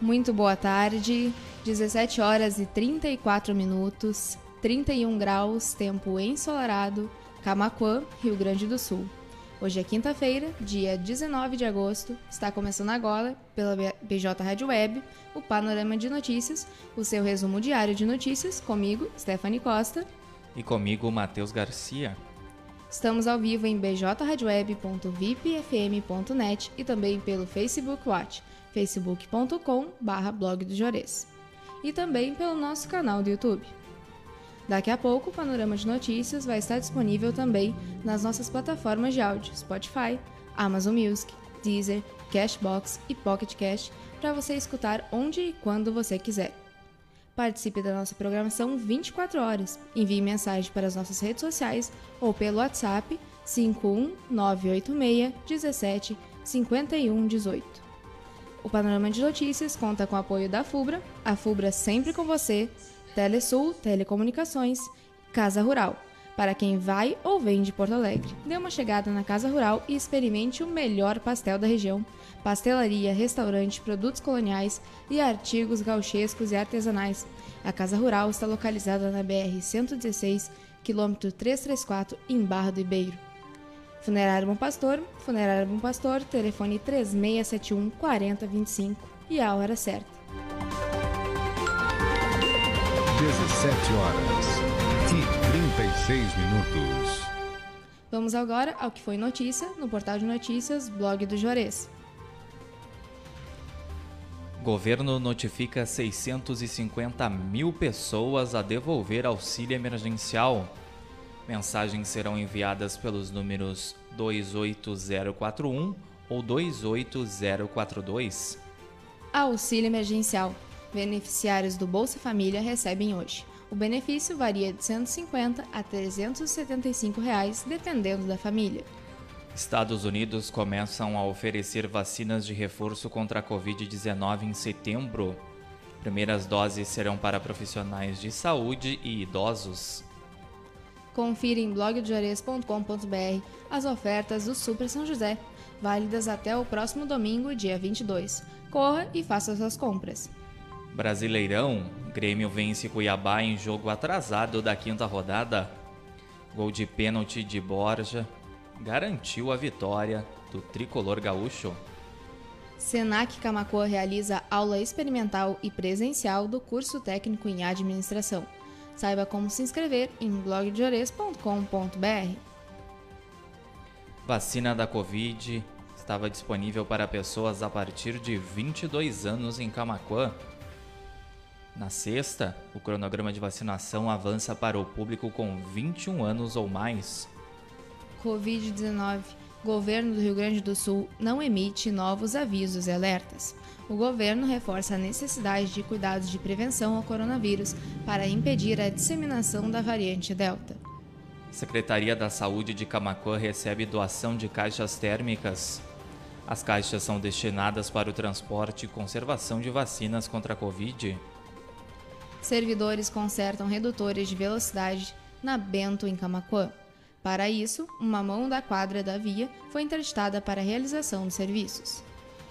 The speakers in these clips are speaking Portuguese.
Muito boa tarde, 17 horas e 34 minutos, 31 graus, tempo ensolarado, Camaquã, Rio Grande do Sul. Hoje é quinta-feira, dia 19 de agosto, está começando agora, pela BJ Rádio Web, o Panorama de Notícias, o seu resumo diário de notícias, comigo, Stephanie Costa. E comigo, Matheus Garcia. Estamos ao vivo em bjradioweb.vipfm.net e também pelo Facebook Watch facebook.com barra blog do Jores e também pelo nosso canal do YouTube. Daqui a pouco, o Panorama de Notícias vai estar disponível também nas nossas plataformas de áudio Spotify, Amazon Music, Deezer, Cashbox e Pocket Cash para você escutar onde e quando você quiser. Participe da nossa programação 24 horas. Envie mensagem para as nossas redes sociais ou pelo WhatsApp 51986 17 51 18. O Panorama de Notícias conta com o apoio da FUBRA, a FUBRA sempre com você, Telesul, Telecomunicações, Casa Rural. Para quem vai ou vem de Porto Alegre, dê uma chegada na Casa Rural e experimente o melhor pastel da região. Pastelaria, restaurante, produtos coloniais e artigos gauchescos e artesanais. A Casa Rural está localizada na BR 116, quilômetro 334, em Barra do Ibeiro. Funerário Bom Pastor, Funerário Bom Pastor, telefone 3671 4025 e a hora certa. 17 horas e 36 minutos. Vamos agora ao que foi notícia no portal de notícias Blog do Juarez. Governo notifica 650 mil pessoas a devolver auxílio emergencial. Mensagens serão enviadas pelos números 28041 ou 28042. Auxílio emergencial. Beneficiários do Bolsa Família recebem hoje. O benefício varia de 150 a 375 reais, dependendo da família. Estados Unidos começam a oferecer vacinas de reforço contra a Covid-19 em setembro. Primeiras doses serão para profissionais de saúde e idosos. Confira em blogdojores.com.br as ofertas do Super São José, válidas até o próximo domingo, dia 22. Corra e faça suas compras. Brasileirão, Grêmio vence Cuiabá em jogo atrasado da quinta rodada. Gol de pênalti de Borja garantiu a vitória do tricolor gaúcho. Senac Camacoa realiza aula experimental e presencial do curso técnico em administração. Saiba como se inscrever em blogdeores.com.br. Vacina da Covid estava disponível para pessoas a partir de 22 anos em Camacuã. Na sexta, o cronograma de vacinação avança para o público com 21 anos ou mais. Covid-19. Governo do Rio Grande do Sul não emite novos avisos e alertas o governo reforça a necessidade de cuidados de prevenção ao coronavírus para impedir a disseminação da variante Delta. Secretaria da Saúde de Camacuã recebe doação de caixas térmicas. As caixas são destinadas para o transporte e conservação de vacinas contra a Covid. Servidores consertam redutores de velocidade na Bento, em Camacuã. Para isso, uma mão da quadra da via foi interditada para a realização dos serviços.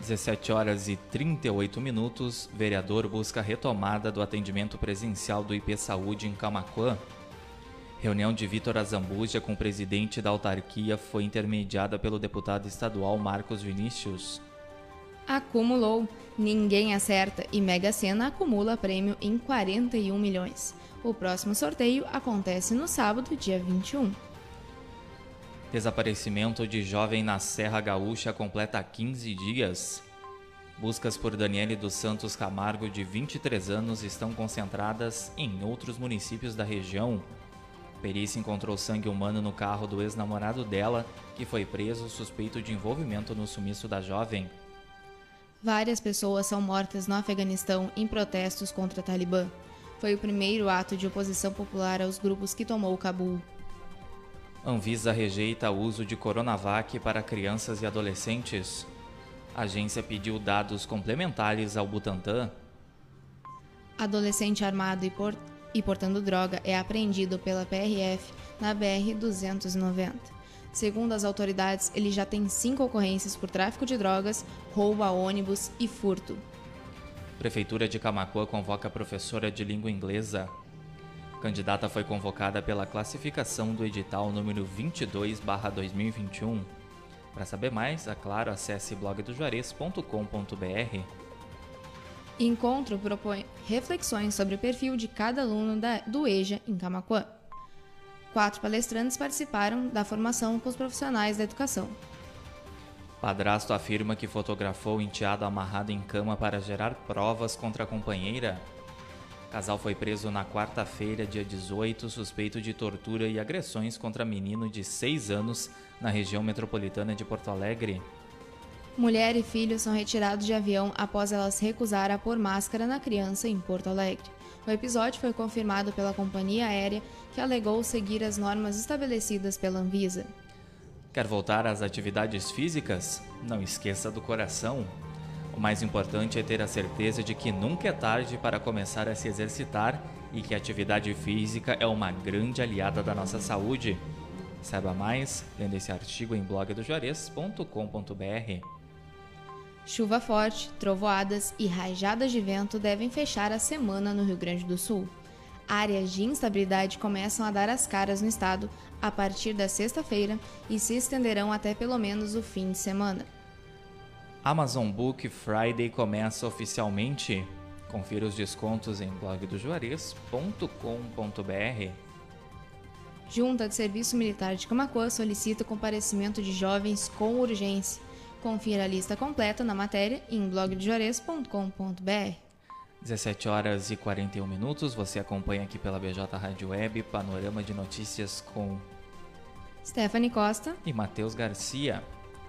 17 horas e 38 minutos, vereador busca retomada do atendimento presencial do IP Saúde em Camacuã. Reunião de Vitor Azambuja com o presidente da autarquia foi intermediada pelo deputado estadual Marcos Vinícius. Acumulou. Ninguém acerta e Mega Sena acumula prêmio em 41 milhões. O próximo sorteio acontece no sábado, dia 21. Desaparecimento de jovem na Serra Gaúcha completa 15 dias. Buscas por Daniele dos Santos Camargo, de 23 anos, estão concentradas em outros municípios da região. Perícia encontrou sangue humano no carro do ex-namorado dela, que foi preso suspeito de envolvimento no sumiço da jovem. Várias pessoas são mortas no Afeganistão em protestos contra a Talibã. Foi o primeiro ato de oposição popular aos grupos que tomou Cabul. Anvisa rejeita o uso de Coronavac para crianças e adolescentes. A agência pediu dados complementares ao Butantan. Adolescente armado e, por... e portando droga é apreendido pela PRF na BR-290. Segundo as autoridades, ele já tem cinco ocorrências por tráfico de drogas, roubo a ônibus e furto. Prefeitura de Camacuã convoca professora de língua inglesa. Candidata foi convocada pela classificação do edital número 22/2021. Para saber mais, é claro, acesse blogdojuarez.com.br. Encontro propõe reflexões sobre o perfil de cada aluno da, do EJA em Camacuã. Quatro palestrantes participaram da formação com os profissionais da educação. Padrasto afirma que fotografou enteado amarrado em cama para gerar provas contra a companheira. Casal foi preso na quarta-feira, dia 18, suspeito de tortura e agressões contra menino de 6 anos na região metropolitana de Porto Alegre. Mulher e filho são retirados de avião após elas recusar a pôr máscara na criança em Porto Alegre. O episódio foi confirmado pela companhia aérea, que alegou seguir as normas estabelecidas pela Anvisa. Quer voltar às atividades físicas? Não esqueça do coração. O mais importante é ter a certeza de que nunca é tarde para começar a se exercitar e que a atividade física é uma grande aliada da nossa saúde. Saiba mais lendo esse artigo em blogdojuarez.com.br. Chuva forte, trovoadas e rajadas de vento devem fechar a semana no Rio Grande do Sul áreas de instabilidade começam a dar as caras no estado a partir da sexta-feira e se estenderão até pelo menos o fim de semana. Amazon Book Friday começa oficialmente. Confira os descontos em blogdojuarez.com.br. Junta de Serviço Militar de Camacuã solicita o comparecimento de jovens com urgência. Confira a lista completa na matéria em blogdojuarez.com.br. 17 horas e 41 minutos. Você acompanha aqui pela BJ Rádio Web, panorama de notícias com Stephanie Costa e Matheus Garcia,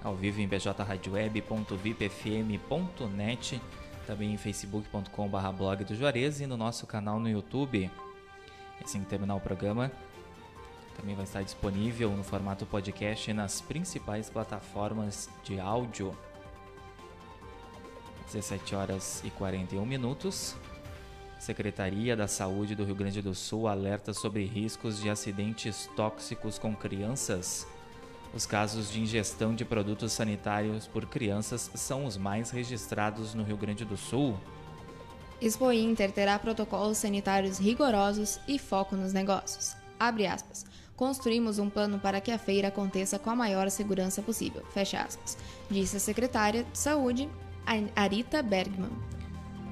ao vivo em bjradio.vipfm.net, também em facebook.com.br blog do Juarez e no nosso canal no YouTube. Assim que terminar o programa, também vai estar disponível no formato podcast nas principais plataformas de áudio. 17 horas e 41 minutos. Secretaria da Saúde do Rio Grande do Sul alerta sobre riscos de acidentes tóxicos com crianças. Os casos de ingestão de produtos sanitários por crianças são os mais registrados no Rio Grande do Sul. Expo Inter terá protocolos sanitários rigorosos e foco nos negócios. Abre aspas. Construímos um plano para que a feira aconteça com a maior segurança possível. Fecha aspas. Disse a secretária de Saúde, Arita Bergman.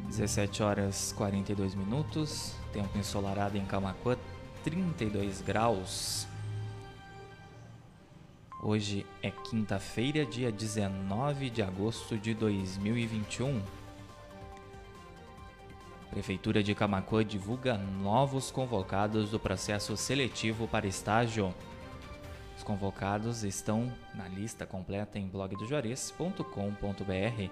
17 horas 42 minutos, tempo ensolarado em Camacuã, 32 graus. Hoje é quinta-feira, dia 19 de agosto de 2021. Prefeitura de Camacuã divulga novos convocados do processo seletivo para estágio. Os convocados estão na lista completa em blogdojuarez.com.br.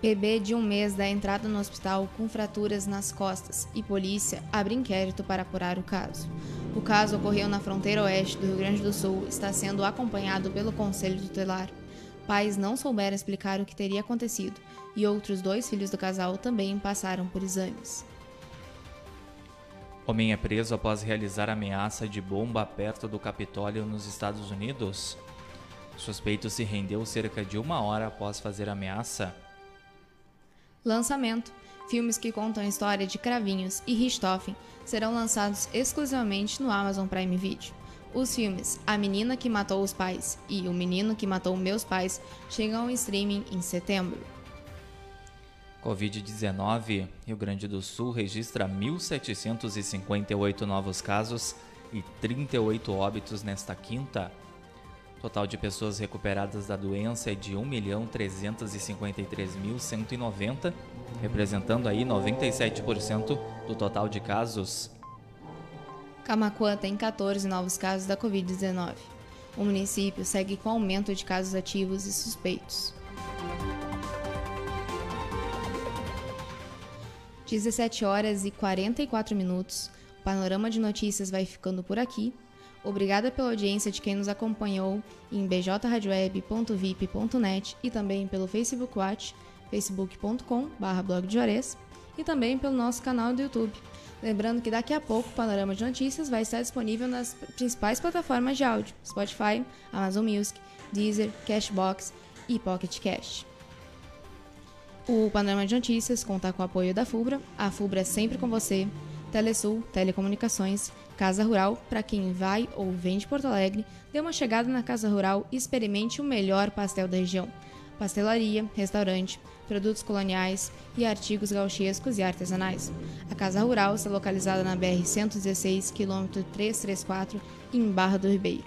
Bebê de um mês dá entrada no hospital com fraturas nas costas e polícia abre inquérito para apurar o caso. O caso ocorreu na fronteira oeste do Rio Grande do Sul está sendo acompanhado pelo Conselho Tutelar. Pais não souberam explicar o que teria acontecido e outros dois filhos do casal também passaram por exames. Homem é preso após realizar ameaça de bomba perto do Capitólio nos Estados Unidos. O suspeito se rendeu cerca de uma hora após fazer ameaça. Lançamento: Filmes que contam a história de Cravinhos e Richthofen serão lançados exclusivamente no Amazon Prime Video. Os filmes A Menina que Matou os Pais e O Menino que Matou Meus Pais chegam ao streaming em setembro. Covid-19, Rio Grande do Sul registra 1.758 novos casos e 38 óbitos nesta quinta. Total de pessoas recuperadas da doença é de 1.353.190, representando aí 97% do total de casos. Camacuã tem 14 novos casos da Covid-19. O município segue com aumento de casos ativos e suspeitos. 17 horas e 44 minutos. O panorama de notícias vai ficando por aqui. Obrigada pela audiência de quem nos acompanhou em bjradioweb.vip.net e também pelo Facebook Watch, facebook.com.br e também pelo nosso canal do YouTube. Lembrando que daqui a pouco o Panorama de Notícias vai estar disponível nas principais plataformas de áudio: Spotify, Amazon Music, Deezer, Cashbox e Pocket Cash. O Panorama de Notícias conta com o apoio da FUBRA. A FUBRA é sempre com você. Telesul, Telecomunicações, Casa Rural, para quem vai ou vem de Porto Alegre, dê uma chegada na Casa Rural e experimente o melhor pastel da região. Pastelaria, restaurante, produtos coloniais e artigos gauchescos e artesanais. A Casa Rural está localizada na BR-116, quilômetro 334, em Barra do Ribeiro.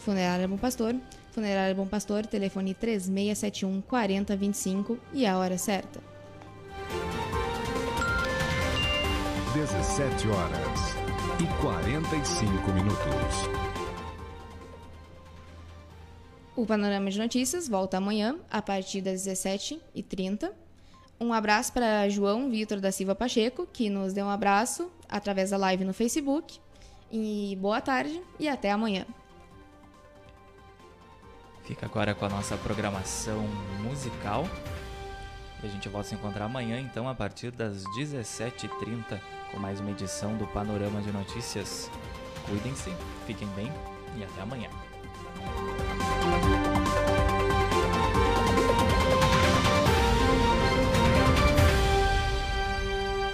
Funerária Bom Pastor, Funerária Bom Pastor, telefone 3671 4025 e a hora certa. 17 horas e 45 minutos. O Panorama de Notícias volta amanhã, a partir das 17h30. Um abraço para João Vitor da Silva Pacheco, que nos deu um abraço através da live no Facebook. E boa tarde e até amanhã. Fica agora com a nossa programação musical. E a gente volta a se encontrar amanhã, então, a partir das 17h30, com mais uma edição do Panorama de Notícias. Cuidem-se, fiquem bem e até amanhã.